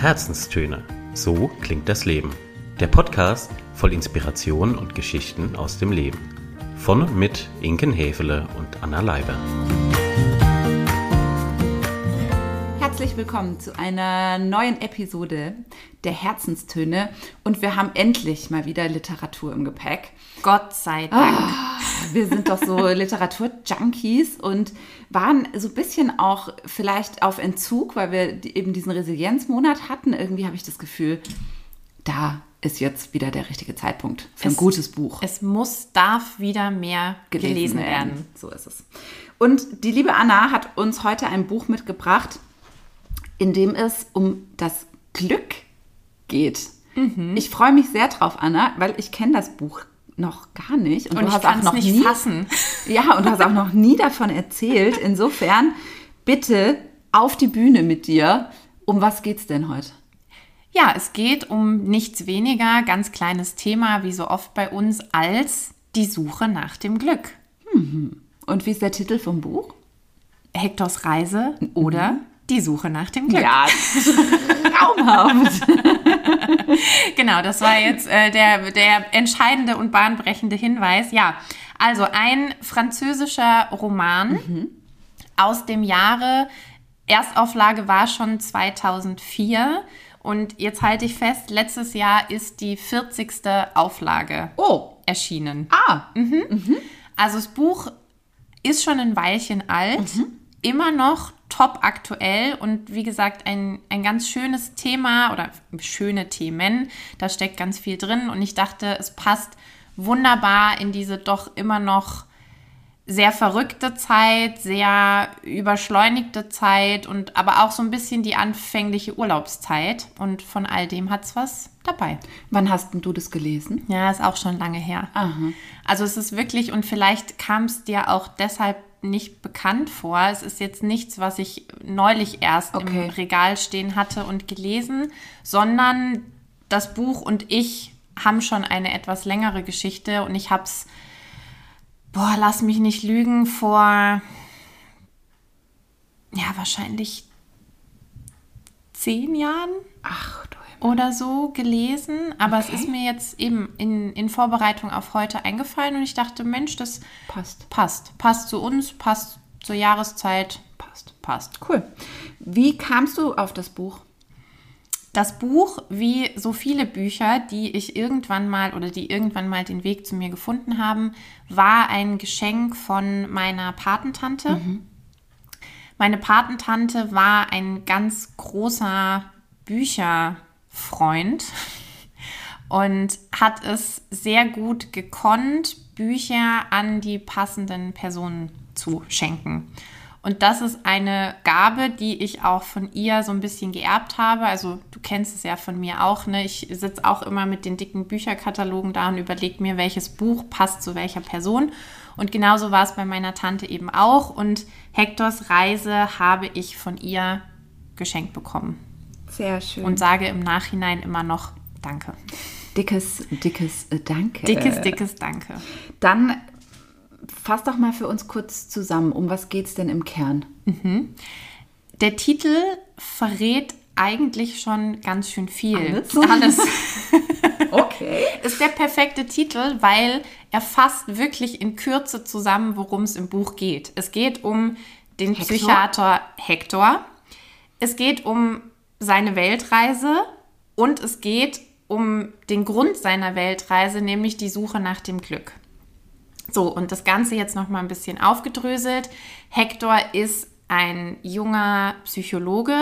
Herzenstöne. So klingt das Leben. Der Podcast voll Inspiration und Geschichten aus dem Leben. Von und mit Inken Hefele und Anna Leiber. Herzlich willkommen zu einer neuen Episode der Herzenstöne. Und wir haben endlich mal wieder Literatur im Gepäck. Gott sei Dank. Oh, wir sind doch so Literatur-Junkies und waren so ein bisschen auch vielleicht auf Entzug, weil wir eben diesen Resilienzmonat hatten. Irgendwie habe ich das Gefühl, da ist jetzt wieder der richtige Zeitpunkt für ein Es- gutes Buch. Es muss, darf wieder mehr gelesen, werden. So ist es. Und die liebe Anna hat uns heute ein Buch mitgebracht, in dem es um das Glück geht. Mhm. Ich freue mich sehr drauf, Anna, weil ich kenne das Buch noch gar nicht. Und du ich hast auch es noch nicht nie, fassen. Ja, und du hast auch noch nie davon erzählt. Insofern bitte auf die Bühne mit dir. Um was geht's denn heute? Ja, es geht um nichts weniger, ganz kleines Thema, wie so oft bei uns, als die Suche nach dem Glück. Und wie ist der Titel vom Buch? Hektors Reise oder die Suche nach dem Glück. Ja, traumhaft. Genau, das war jetzt äh, der, der entscheidende und bahnbrechende Hinweis. Ja, also ein französischer Roman aus dem Jahre, Erstauflage war schon 2004 und jetzt halte ich fest, letztes Jahr ist die 40. Auflage Oh, erschienen. ah, Also das Buch ist schon ein Weilchen alt, immer noch top aktuell und wie gesagt ein, ein ganz schönes Thema oder schöne Themen. Da steckt ganz viel drin und ich dachte, es passt wunderbar in diese doch immer noch sehr verrückte Zeit, sehr überschleunigte Zeit und aber auch so ein bisschen die anfängliche Urlaubszeit. Und von all dem hat es was dabei. wann hast denn du das gelesen? Ja, ist auch schon lange her. Aha. Also es ist wirklich, und vielleicht kam es dir auch deshalb nicht bekannt vor. Es ist jetzt nichts, was ich neulich erst Okay. im Regal stehen hatte und gelesen, sondern das Buch und ich haben schon eine etwas längere Geschichte und ich habe es, boah, lass mich nicht lügen, vor, ja, wahrscheinlich zehn Jahren Ach du. Oder so gelesen, aber Okay. es ist mir jetzt eben in, in Vorbereitung auf heute eingefallen und ich dachte, Mensch, das Passt. passt. Passt zu uns, passt zur Jahreszeit, Passt. passt. Cool. Wie kamst du auf das Buch? Das Buch, wie so viele Bücher, die ich irgendwann mal oder die irgendwann mal den Weg zu mir gefunden haben, war ein Geschenk von meiner Patentante. Meine Patentante war ein ganz großer Bücherfreund und hat es sehr gut gekonnt, Bücher an die passenden Personen zu schenken. Und das ist eine Gabe, die ich auch von ihr so ein bisschen geerbt habe. Also du kennst es ja von mir auch. Ne? Ich sitze auch immer mit den dicken Bücherkatalogen da und überlege mir, welches Buch passt zu welcher Person. Und genauso war es bei meiner Tante eben auch. Und Hektors Reise habe ich von ihr geschenkt bekommen. Sehr schön. Und sage im Nachhinein immer noch Danke. dickes, dickes äh, Danke. Dickes, dickes Danke. Dann fass doch mal für uns kurz zusammen. Um was geht's denn im Kern? Der Titel verrät eigentlich schon ganz schön viel. Alles? Alles. Okay. ist der perfekte Titel, weil er fasst wirklich in Kürze zusammen, worum es im Buch geht. Es geht um den Hector? Psychiater Hector. Es geht um seine Weltreise und es geht um den Grund seiner Weltreise, nämlich die Suche nach dem Glück. So, und das Ganze jetzt noch mal ein bisschen aufgedröselt. Hector ist ein junger Psychologe,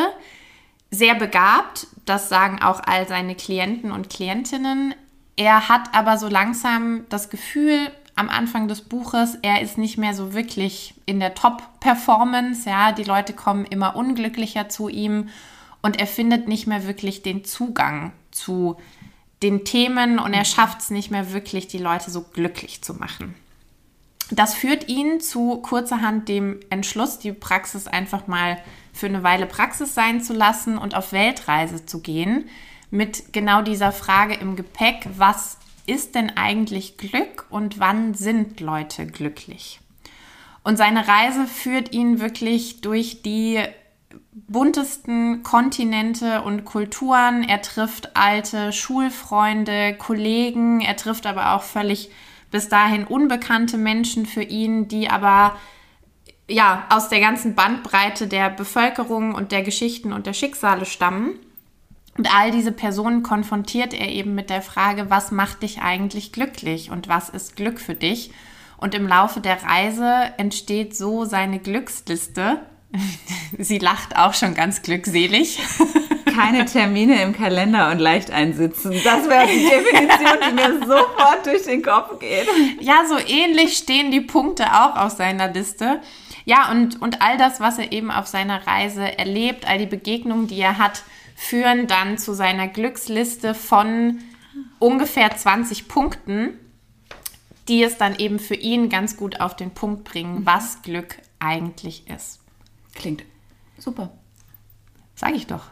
sehr begabt, das sagen auch all seine Klienten und Klientinnen. Er hat aber so langsam das Gefühl am Anfang des Buches, er ist nicht mehr so wirklich in der Top-Performance. Ja, die Leute kommen immer unglücklicher zu ihm und er findet nicht mehr wirklich den Zugang zu den Themen und er schafft es nicht mehr wirklich, die Leute so glücklich zu machen. Das führt ihn zu kurzerhand dem Entschluss, die Praxis einfach mal für eine Weile Praxis sein zu lassen und auf Weltreise zu gehen. Mit genau dieser Frage im Gepäck, was ist denn eigentlich Glück und wann sind Leute glücklich? Und seine Reise führt ihn wirklich durch die buntesten Kontinente und Kulturen. Er trifft alte Schulfreunde, Kollegen. Er trifft aber auch völlig bis dahin unbekannte Menschen für ihn, die aber ja aus der ganzen Bandbreite der Bevölkerung und der Geschichten und der Schicksale stammen. Und all diese Personen konfrontiert er eben mit der Frage, was macht dich eigentlich glücklich und was ist Glück für dich? Und im Laufe der Reise entsteht so seine Glücksliste. Sie lacht auch schon ganz glückselig. Keine Termine im Kalender und leicht einsitzen. Das wäre die Definition, die mir sofort durch den Kopf geht. Ja, so ähnlich stehen die Punkte auch auf seiner Liste. Ja, und, und all das, was er eben auf seiner Reise erlebt, all die Begegnungen, die er hat, führen dann zu seiner Glücksliste von ungefähr 20 Punkten die es dann eben für ihn ganz gut auf den Punkt bringen, was Glück eigentlich ist. Klingt super. Sag ich doch.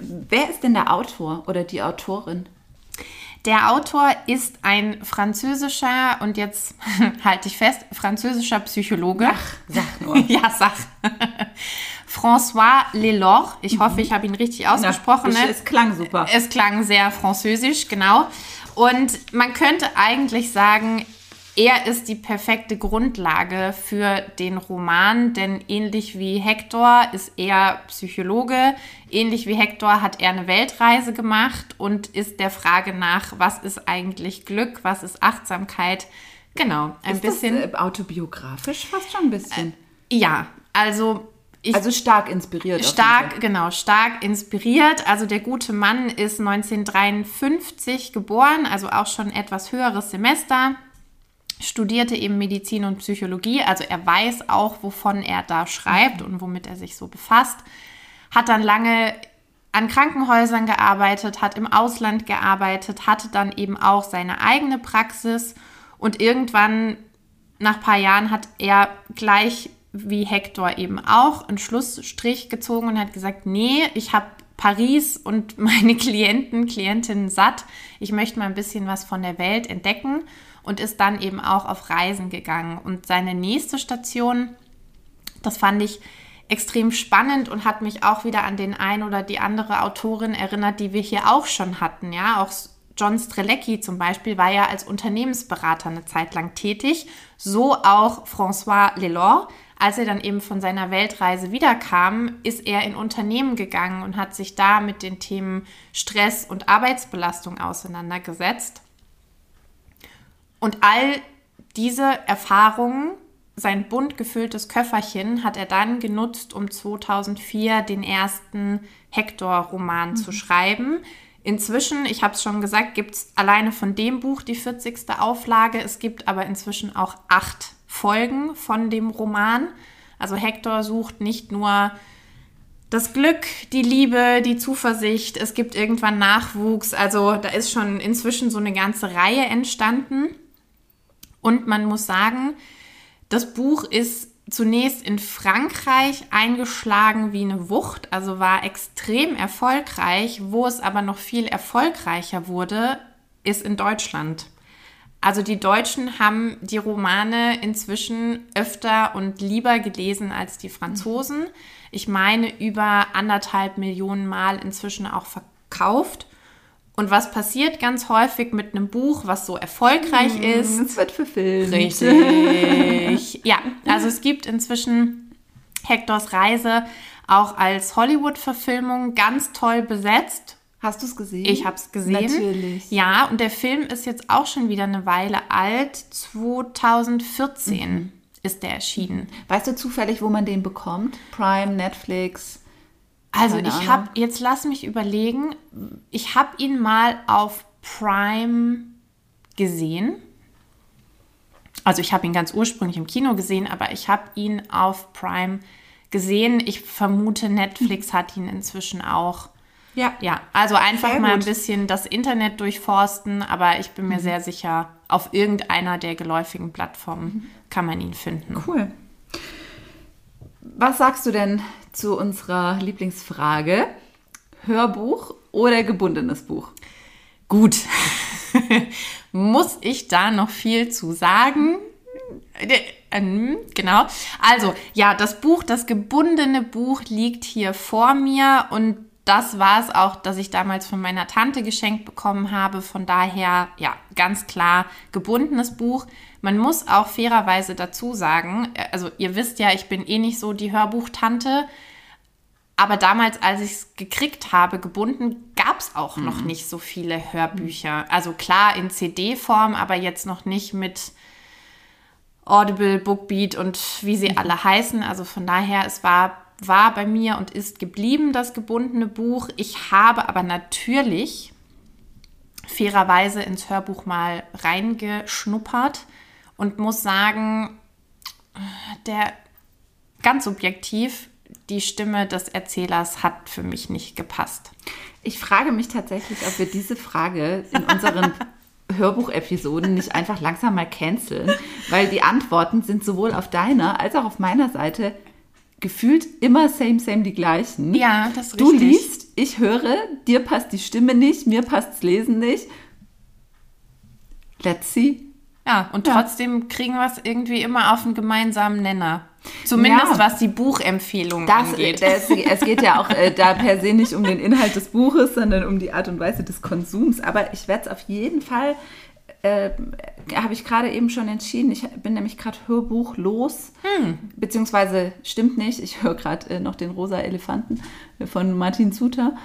Wer ist denn der Autor oder die Autorin? Der Autor ist ein französischer, und jetzt halte ich fest, französischer Psychologe. Ach, sag nur. ja, sag. François Lelor. Ich hoffe, ich habe ihn richtig ausgesprochen. Na, ne? Es klang super. Es klang sehr französisch, genau. Und man könnte eigentlich sagen, er ist die perfekte Grundlage für den Roman, denn ähnlich wie Hector ist er Psychologe, ähnlich wie Hector hat er eine Weltreise gemacht und ist der Frage nach, was ist eigentlich Glück, was ist Achtsamkeit, genau, ein ist bisschen. Das, äh, autobiografisch fast schon ein bisschen. Äh, ja, also ich, also stark inspiriert. Stark, genau, stark inspiriert. Also der gute Mann ist 1953 geboren, also auch schon etwas höheres Semester. Studierte eben Medizin und Psychologie, also er weiß auch, wovon er da schreibt und womit er sich so befasst. Hat dann lange an Krankenhäusern gearbeitet, hat im Ausland gearbeitet, hatte dann eben auch seine eigene Praxis und irgendwann nach ein paar Jahren hat er gleich wie Hector eben auch einen Schlussstrich gezogen und hat gesagt, nee, ich habe Paris und meine Klienten, Klientinnen satt. Ich möchte mal ein bisschen was von der Welt entdecken und ist dann eben auch auf Reisen gegangen. Und seine nächste Station, das fand ich extrem spannend und hat mich auch wieder an den ein oder die andere Autorin erinnert, die wir hier auch schon hatten. Ja, auch John Strelecki zum Beispiel war ja als Unternehmensberater eine Zeit lang tätig, so auch François Lelor, als er dann eben von seiner Weltreise wiederkam, ist er in Unternehmen gegangen und hat sich da mit den Themen Stress und Arbeitsbelastung auseinandergesetzt. Und all diese Erfahrungen, sein bunt gefülltes Köfferchen, hat er dann genutzt, um 2004 den ersten Hector-Roman mhm. zu schreiben. Inzwischen, ich habe es schon gesagt, gibt es alleine von dem Buch die 40. Auflage. Es gibt aber inzwischen auch acht Folgen von dem Roman. Also Hector sucht nicht nur das Glück, die Liebe, die Zuversicht, es gibt irgendwann Nachwuchs. Also da ist schon inzwischen so eine ganze Reihe entstanden. Und man muss sagen, das Buch ist zunächst in Frankreich eingeschlagen wie eine Wucht, also war extrem erfolgreich. Wo es aber noch viel erfolgreicher wurde, ist in Deutschland. Also die Deutschen haben die Romane inzwischen öfter und lieber gelesen als die Franzosen. Ich meine über anderthalb Millionen Mal inzwischen auch verkauft. Und was passiert ganz häufig mit einem Buch, was so erfolgreich mm, ist? Es wird verfilmt. Richtig. ja, also es gibt inzwischen Hectors Reise auch als Hollywood-Verfilmung ganz toll besetzt Hast du es gesehen? Ich habe es gesehen. Natürlich. Ja, und der Film ist jetzt auch schon wieder eine Weile alt. 2014 mhm. ist der erschienen. Weißt du zufällig, wo man den bekommt? Prime, Netflix? Also ich habe, jetzt lass mich überlegen, ich habe ihn mal auf Prime gesehen. Also ich habe ihn ganz ursprünglich im Kino gesehen, aber ich habe ihn auf Prime gesehen. Ich vermute, Netflix hat ihn inzwischen auch ja. Ja, also einfach sehr mal ein bisschen das Internet durchforsten, aber ich bin mir mhm. sehr sicher, auf irgendeiner der geläufigen Plattformen mhm. kann man ihn finden. Cool. Was sagst du denn zu unserer Lieblingsfrage? Hörbuch oder gebundenes Buch? Gut. Muss ich da noch viel zu sagen? Ähm, genau. Also, ja, das Buch, das gebundene Buch liegt hier vor mir und das war es auch, das ich damals von meiner Tante geschenkt bekommen habe. Von daher, ja, ganz klar gebundenes Buch. Man muss auch fairerweise dazu sagen, äh, also ihr wisst ja, ich bin eh nicht so die Hörbuchtante. Aber damals, als ich es gekriegt habe, gebunden, gab es auch mhm. noch nicht so viele Hörbücher. Also klar in CD-Form, aber jetzt noch nicht mit Audible, Bookbeat und wie sie mhm. alle heißen. Also von daher, es war, war bei mir und ist geblieben, das gebundene Buch. Ich habe aber natürlich fairerweise ins Hörbuch mal reingeschnuppert und muss sagen, der ganz subjektiv, die Stimme des Erzählers hat für mich nicht gepasst. Ich frage mich tatsächlich, ob wir diese Frage in unseren Hörbuchepisoden nicht einfach langsam mal canceln, weil die Antworten sind sowohl auf deiner als auch auf meiner Seite gefühlt immer same, same die gleichen. Ja, das ist Du richtig. liest, ich höre, dir passt die Stimme nicht, mir passt das Lesen nicht. Let's see. Ja, und ja. trotzdem kriegen wir es irgendwie immer auf einen gemeinsamen Nenner. Zumindest ja. was die Buchempfehlung das, angeht. Das, es geht ja auch äh, da per se nicht um den Inhalt des Buches, sondern um die Art und Weise des Konsums. Aber ich werde es auf jeden Fall, äh, habe ich gerade eben schon entschieden. Ich bin nämlich gerade hörbuchlos. Hm. Beziehungsweise stimmt nicht, ich höre gerade äh, noch den Rosa Elefanten von Martin Suter.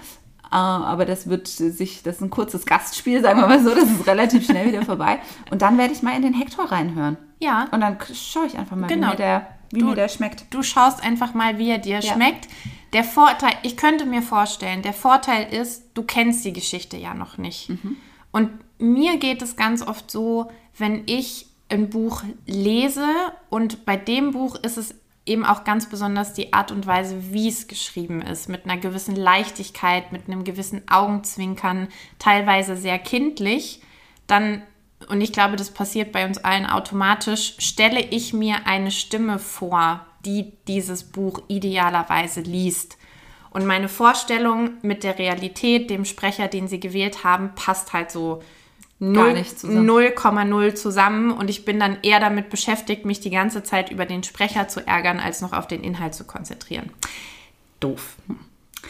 Uh, aber das wird sich, das ist ein kurzes Gastspiel, sagen wir mal so, das ist relativ schnell wieder vorbei. Und dann werde ich mal in den Hector reinhören. Ja. Und dann schaue ich einfach mal, genau. wie mir der wie du, mir der schmeckt. Du schaust einfach mal, wie er dir ja. schmeckt. Der Vorteil, ich könnte mir vorstellen, der Vorteil ist, du kennst die Geschichte ja noch nicht. Mhm. Und mir geht es ganz oft so, wenn ich ein Buch lese und bei dem Buch ist es eben auch ganz besonders die Art und Weise, wie es geschrieben ist, mit einer gewissen Leichtigkeit, mit einem gewissen Augenzwinkern, teilweise sehr kindlich, dann und ich glaube, das passiert bei uns allen automatisch, stelle ich mir eine Stimme vor, die dieses Buch idealerweise liest. Und meine Vorstellung mit der Realität, dem Sprecher, den sie gewählt haben, passt halt so 0,0 zusammen. Und ich bin dann eher damit beschäftigt, mich die ganze Zeit über den Sprecher zu ärgern, als noch auf den Inhalt zu konzentrieren. Doof.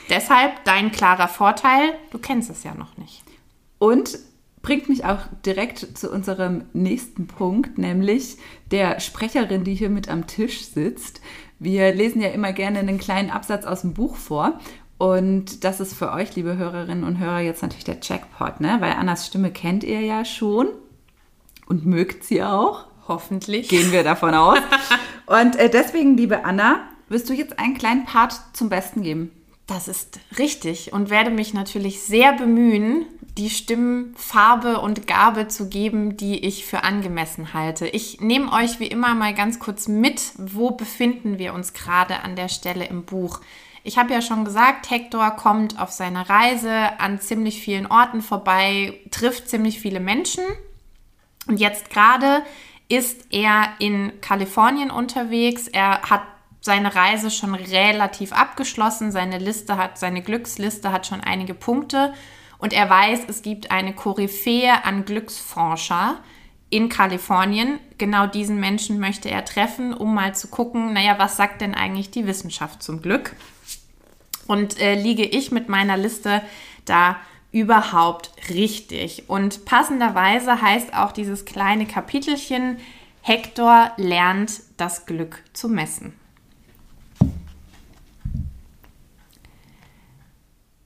Deshalb dein klarer Vorteil, du kennst es ja noch nicht. Und bringt mich auch direkt zu unserem nächsten Punkt, nämlich der Sprecherin, die hier mit am Tisch sitzt. Wir lesen ja immer gerne einen kleinen Absatz aus dem Buch vor. Und das ist für euch, liebe Hörerinnen und Hörer, jetzt natürlich der Jackpot, ne? Weil Annas Stimme kennt ihr ja schon und mögt sie auch. Hoffentlich. Gehen wir davon aus. und äh, deswegen, liebe Anna, wirst du jetzt einen kleinen Part zum Besten geben. Das ist richtig und werde mich natürlich sehr bemühen, die Stimmfarbe und Gabe zu geben, die ich für angemessen halte. Ich nehme euch wie immer mal ganz kurz mit, wo befinden wir uns gerade an der Stelle im Buch. Ich habe ja schon gesagt, Hector kommt auf seiner Reise an ziemlich vielen Orten vorbei, trifft ziemlich viele Menschen und jetzt gerade ist er in Kalifornien unterwegs. Er hat seine Reise schon relativ abgeschlossen. Seine Liste hat, seine Glücksliste hat schon einige Punkte. Und er weiß, es gibt eine Koryphäe an Glücksforscher in Kalifornien. Genau diesen Menschen möchte er treffen, um mal zu gucken, naja, was sagt denn eigentlich die Wissenschaft zum Glück? Und äh, liege ich mit meiner Liste da überhaupt richtig? Und passenderweise heißt auch dieses kleine Kapitelchen, Hector lernt das Glück zu messen.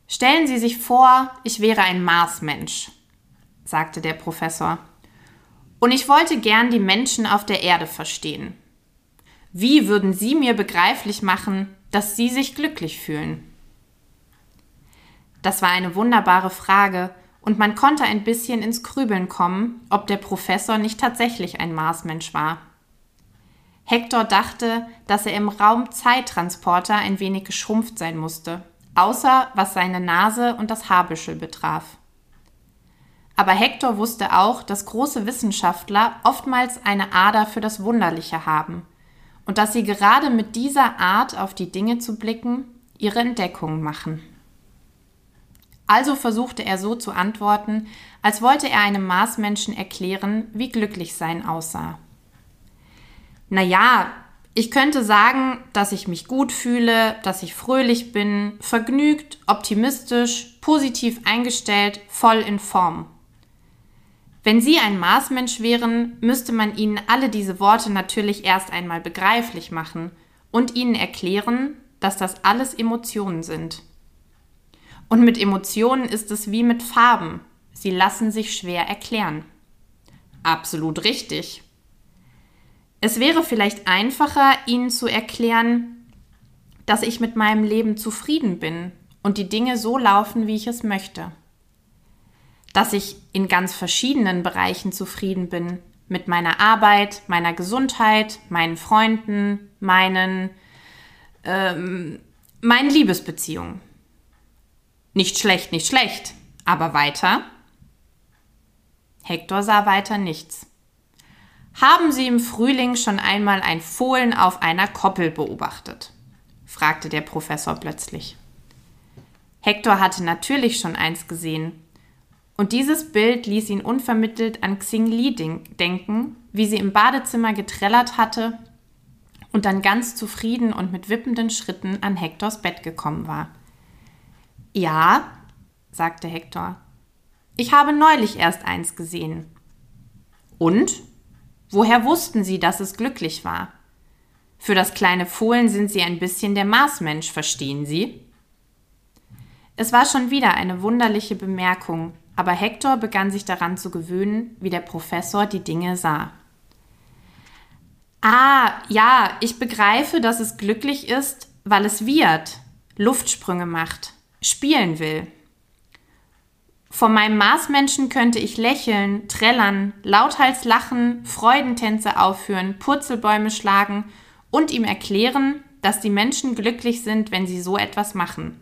Stellen Sie sich vor, ich wäre ein Marsmensch, sagte der Professor. Und ich wollte gern die Menschen auf der Erde verstehen. Wie würden Sie mir begreiflich machen, dass Sie sich glücklich fühlen? Das war eine wunderbare Frage, und man konnte ein bisschen ins Grübeln kommen, ob der Professor nicht tatsächlich ein Marsmensch war. Hector dachte, dass er im Raum Zeittransporter ein wenig geschrumpft sein musste außer was seine Nase und das Haarbüschel betraf. Aber Hector wusste auch, dass große Wissenschaftler oftmals eine Ader für das Wunderliche haben und dass sie gerade mit dieser Art auf die Dinge zu blicken ihre Entdeckungen machen. Also versuchte er so zu antworten, als wollte er einem Marsmenschen erklären, wie glücklich sein aussah. Naja, ich könnte sagen, dass ich mich gut fühle, dass ich fröhlich bin, vergnügt, optimistisch, positiv eingestellt, voll in Form. Wenn Sie ein Marsmensch wären, müsste man Ihnen alle diese Worte natürlich erst einmal begreiflich machen und Ihnen erklären, dass das alles Emotionen sind. Und mit Emotionen ist es wie mit Farben. Sie lassen sich schwer erklären. Absolut richtig. Es wäre vielleicht einfacher, Ihnen zu erklären, dass ich mit meinem Leben zufrieden bin und die Dinge so laufen, wie ich es möchte dass ich in ganz verschiedenen Bereichen zufrieden bin. Mit meiner Arbeit, meiner Gesundheit, meinen Freunden, meinen, ähm, meinen Liebesbeziehungen. Nicht schlecht, nicht schlecht, aber weiter. Hector sah weiter nichts. Haben Sie im Frühling schon einmal ein Fohlen auf einer Koppel beobachtet? fragte der Professor plötzlich. Hector hatte natürlich schon eins gesehen, und dieses Bild ließ ihn unvermittelt an Xing Li denken, wie sie im Badezimmer getrellert hatte und dann ganz zufrieden und mit wippenden Schritten an Hektors Bett gekommen war. Ja, sagte Hektor, ich habe neulich erst eins gesehen. Und? Woher wussten Sie, dass es glücklich war? Für das kleine Fohlen sind Sie ein bisschen der Marsmensch, verstehen Sie? Es war schon wieder eine wunderliche Bemerkung, aber Hector begann sich daran zu gewöhnen, wie der Professor die Dinge sah. Ah, ja, ich begreife, dass es glücklich ist, weil es wird, Luftsprünge macht, spielen will. Von meinem Marsmenschen könnte ich lächeln, trällern, lauthals lachen, Freudentänze aufführen, Purzelbäume schlagen und ihm erklären, dass die Menschen glücklich sind, wenn sie so etwas machen.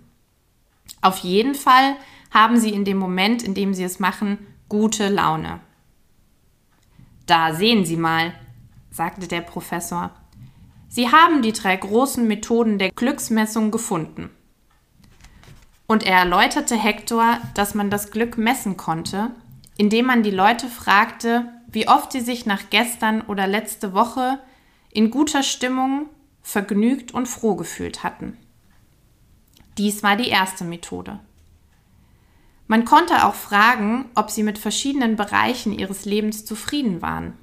Auf jeden Fall haben sie in dem Moment, in dem sie es machen, gute Laune. Da sehen Sie mal, sagte der Professor. Sie haben die drei großen Methoden der Glücksmessung gefunden. Und er erläuterte Hector, dass man das Glück messen konnte, indem man die Leute fragte, wie oft sie sich nach gestern oder letzte Woche in guter Stimmung, vergnügt und froh gefühlt hatten. Dies war die erste Methode. Man konnte auch fragen, ob sie mit verschiedenen Bereichen ihres Lebens zufrieden waren.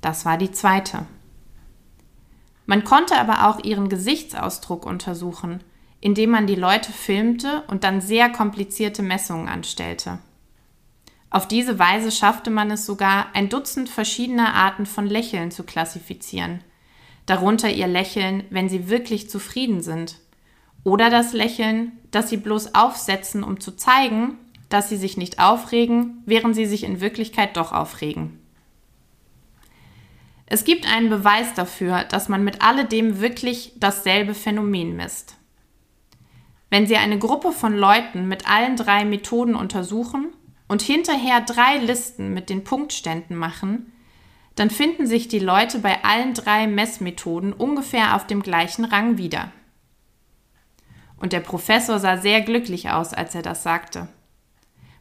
Das war die zweite. Man konnte aber auch ihren Gesichtsausdruck untersuchen, indem man die Leute filmte und dann sehr komplizierte Messungen anstellte. Auf diese Weise schaffte man es sogar, ein Dutzend verschiedener Arten von Lächeln zu klassifizieren, darunter ihr Lächeln, wenn sie wirklich zufrieden sind, oder das Lächeln, das sie bloß aufsetzen, um zu zeigen, dass sie sich nicht aufregen, während sie sich in Wirklichkeit doch aufregen. Es gibt einen Beweis dafür, dass man mit alledem wirklich dasselbe Phänomen misst. Wenn Sie eine Gruppe von Leuten mit allen drei Methoden untersuchen und hinterher drei Listen mit den Punktständen machen, dann finden sich die Leute bei allen drei Messmethoden ungefähr auf dem gleichen Rang wieder. Und der Professor sah sehr glücklich aus, als er das sagte.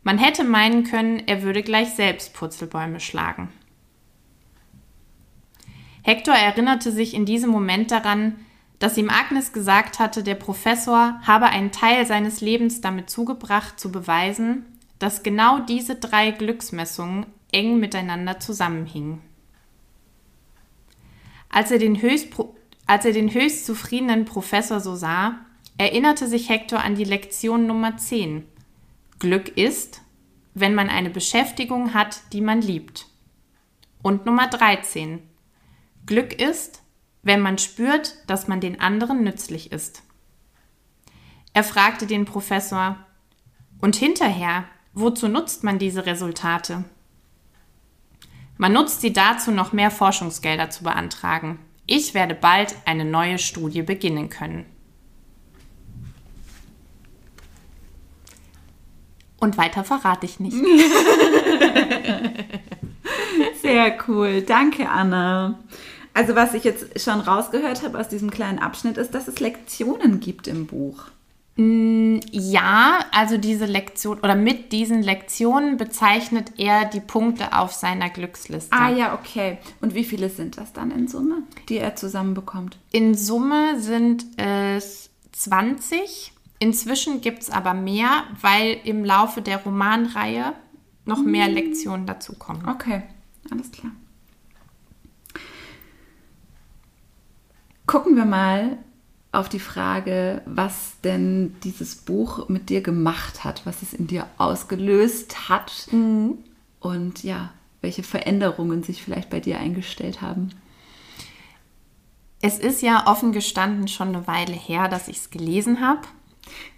Man hätte meinen können, er würde gleich selbst Purzelbäume schlagen. Hector erinnerte sich in diesem Moment daran, dass ihm Agnes gesagt hatte, der Professor habe einen Teil seines Lebens damit zugebracht, zu beweisen, dass genau diese drei Glücksmessungen eng miteinander zusammenhingen. Als er den höchst, als er den höchst zufriedenen Professor so sah, erinnerte sich Hector an die Lektion Nummer 10, Glück ist, wenn man eine Beschäftigung hat, die man liebt. Und Nummer 13. Glück ist, wenn man spürt, dass man den anderen nützlich ist. Er fragte den Professor, und hinterher, wozu nutzt man diese Resultate? Man nutzt sie dazu, noch mehr Forschungsgelder zu beantragen. Ich werde bald eine neue Studie beginnen können. Und weiter verrate ich nicht. Sehr cool. Danke, Anna. Also was ich jetzt schon rausgehört habe aus diesem kleinen Abschnitt ist, dass es Lektionen gibt im Buch. Ja, also diese Lektion oder mit diesen Lektionen bezeichnet er die Punkte auf seiner Glücksliste. Ah ja, okay. Und wie viele sind das dann in Summe, die er zusammenbekommt? In Summe sind es 20. Inzwischen gibt es aber mehr, weil im Laufe der Romanreihe noch mehr Lektionen dazukommen. Okay, alles klar. Gucken wir mal auf die Frage, was denn dieses Buch mit dir gemacht hat, was es in dir ausgelöst hat und ja, welche Veränderungen sich vielleicht bei dir eingestellt haben. Es ist ja offen gestanden schon eine Weile her, dass ich es gelesen habe.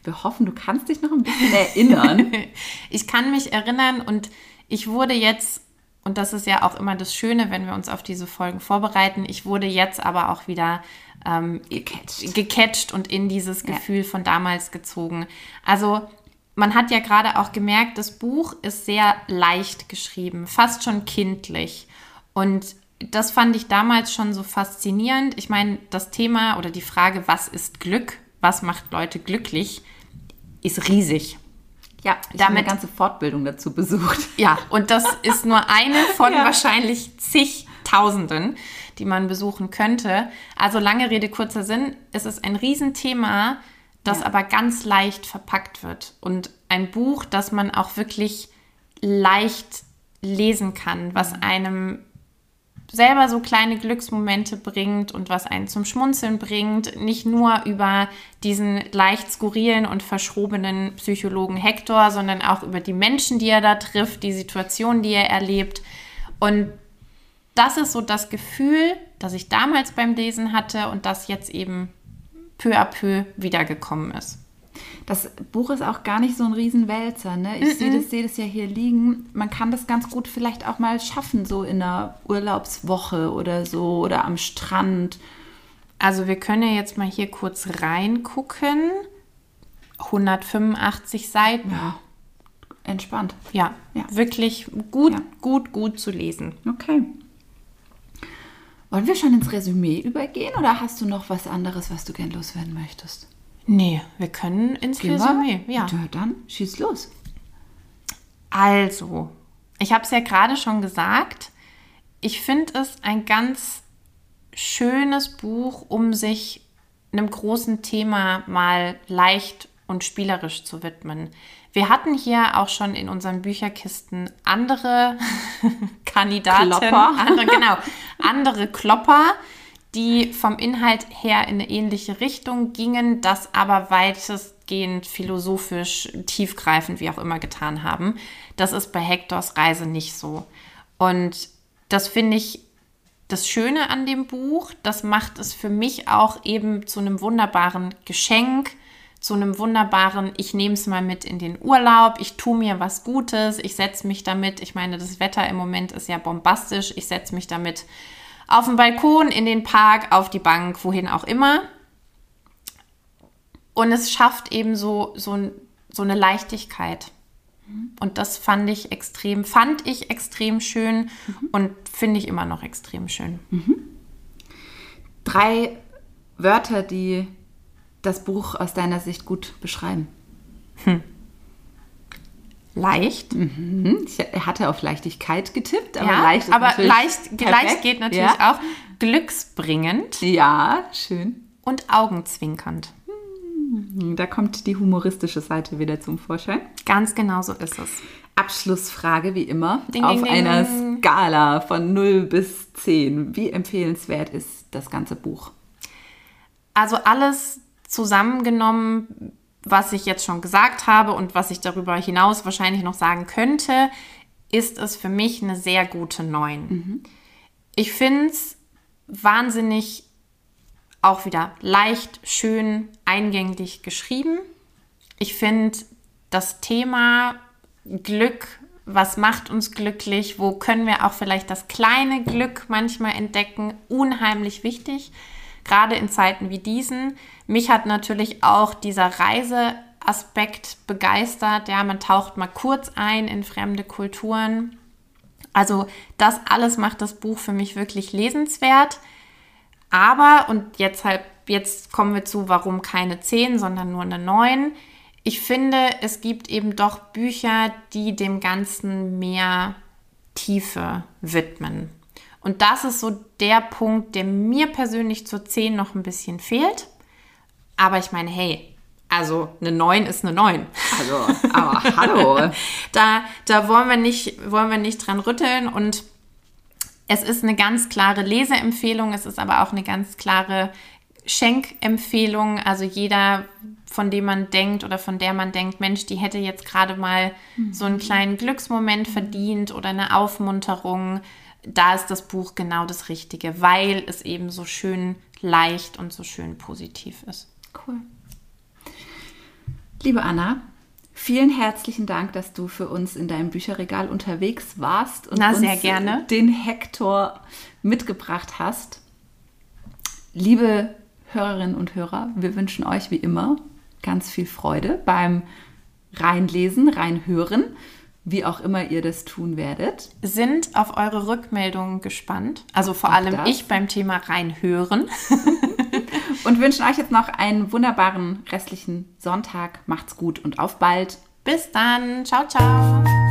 Wir hoffen, du kannst dich noch ein bisschen erinnern. Ich kann mich erinnern und ich wurde jetzt, und das ist ja auch immer das Schöne, wenn wir uns auf diese Folgen vorbereiten, ich wurde jetzt aber auch wieder ähm, Gecatcht. gecatcht und in dieses Gefühl von damals gezogen. Also man hat ja gerade auch gemerkt, das Buch ist sehr leicht geschrieben, fast schon kindlich. Und das fand ich damals schon so faszinierend. Ich meine, das Thema oder die Frage, was ist Glück, was macht Leute glücklich, ist riesig. Ja, ich habe eine ganze Fortbildung dazu besucht. Ja, und das ist nur eine von Ja. wahrscheinlich zigtausenden, die man besuchen könnte. Also lange Rede, kurzer Sinn. Es ist ein Riesenthema, das Ja. aber ganz leicht verpackt wird. Und ein Buch, das man auch wirklich leicht lesen kann, was einem selber so kleine Glücksmomente bringt und was einen zum Schmunzeln bringt, nicht nur über diesen leicht skurrilen und verschrobenen Psychologen Hector, sondern auch über die Menschen, die er da trifft, die Situationen, die er erlebt. Und das ist so das Gefühl, das ich damals beim Lesen hatte und das jetzt eben peu à peu wiedergekommen ist. Das Buch ist auch gar nicht so ein Riesenwälzer. Ne? Ich sehe das, sehe das ja hier liegen. Man kann das ganz gut vielleicht auch mal schaffen, so in einer Urlaubswoche oder so oder am Strand. Also wir können ja jetzt mal hier kurz reingucken. 185 Seiten. Ja, entspannt. Ja, Ja. wirklich gut, Ja. gut, gut zu lesen. Okay. Wollen wir schon ins Resümee übergehen oder hast du noch was anderes, was du gern loswerden möchtest? Nee, wir können ins Gehen wir? Resümee. Ja. Ja, dann schieß los. Also, ich habe es ja gerade schon gesagt. Ich finde es ein ganz schönes Buch, um sich einem großen Thema mal leicht und spielerisch zu widmen. Wir hatten hier auch schon in unseren Bücherkisten andere Kandidaten, Klopper. andere, genau, andere Klopper, die vom Inhalt her in eine ähnliche Richtung gingen, das aber weitestgehend philosophisch, tiefgreifend, wie auch immer, getan haben. Das ist bei Hektors Reise nicht so. Und das finde ich das Schöne an dem Buch. Das macht es für mich auch eben zu einem wunderbaren Geschenk, zu einem wunderbaren, ich nehme es mal mit in den Urlaub, ich tue mir was Gutes, ich setze mich damit, ich meine, das Wetter im Moment ist ja bombastisch, ich setze mich damit auf den Balkon, in den Park, auf die Bank, wohin auch immer. Und es schafft eben so, so, so eine Leichtigkeit. Und das fand ich extrem, fand ich extrem schön und finde ich immer noch extrem schön. Drei Wörter, die das Buch aus deiner Sicht gut beschreiben. Leicht. Hm, Ich hatte auf Leichtigkeit getippt, aber ja, leicht ist aber natürlich leicht, perfekt. leicht geht natürlich ja. auch. Glücksbringend Ja, schön. und augenzwinkernd. Da kommt die humoristische Seite wieder zum Vorschein. Ganz genau so ist es. Abschlussfrage wie immer Ding, auf ding, ding. einer Skala von 0 bis 10. Wie empfehlenswert ist das ganze Buch? Also alles zusammengenommen, was ich jetzt schon gesagt habe und was ich darüber hinaus wahrscheinlich noch sagen könnte, ist es für mich eine sehr gute 9. Ich finde es wahnsinnig auch wieder leicht, schön, eingängig geschrieben. Ich finde das Thema Glück, was macht uns glücklich, wo können wir auch vielleicht das kleine Glück manchmal entdecken, unheimlich wichtig, gerade in Zeiten wie diesen. Mich hat natürlich auch dieser Reiseaspekt begeistert. Ja, man taucht mal kurz ein in fremde Kulturen. Also das alles macht das Buch für mich wirklich lesenswert. Aber, und jetzt halt jetzt kommen wir zu, warum keine 10, sondern nur eine 9. Ich finde, es gibt eben doch Bücher, die dem Ganzen mehr Tiefe widmen. Und das ist so der Punkt, der mir persönlich zur 10 noch ein bisschen fehlt. Aber ich meine, hey, also eine 9 ist eine 9. Also, aber hallo. da, da wollen wir nicht, wollen wir nicht dran rütteln und es ist eine ganz klare Leseempfehlung, es ist aber auch eine ganz klare Schenkempfehlung. Also jeder, von dem man denkt oder von der man denkt, Mensch, die hätte jetzt gerade mal so einen kleinen Glücksmoment verdient oder eine Aufmunterung, da ist das Buch genau das Richtige, weil es eben so schön leicht und so schön positiv ist. Cool. Liebe Anna, vielen herzlichen Dank, dass du für uns in deinem Bücherregal unterwegs warst und Na, sehr uns gerne. den Hektor mitgebracht hast. Liebe Hörerinnen und Hörer, wir wünschen euch wie immer ganz viel Freude beim Reinlesen, Reinhören, wie auch immer ihr das tun werdet. Sind auf eure Rückmeldungen gespannt. Also vor auch allem das. ich beim Thema Reinhören. und wünschen euch jetzt noch einen wunderbaren restlichen Sonntag. Macht's gut und auf bald. Bis dann. Ciao, ciao.